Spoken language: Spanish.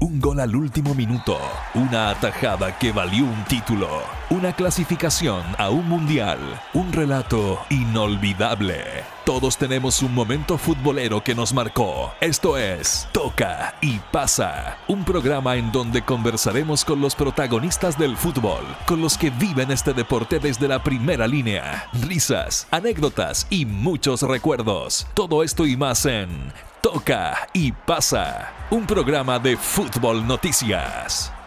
un gol al último minuto, una atajada que valió un título, una clasificación a un mundial, un relato inolvidable. Todos tenemos un momento futbolero que nos marcó. Esto es Toca y Pasa, un programa en donde conversaremos con los protagonistas del fútbol, con los que viven este deporte desde la primera línea. Risas, anécdotas y muchos recuerdos. Todo esto y más en Toca y Pasa, un programa de Fútbol Noticias.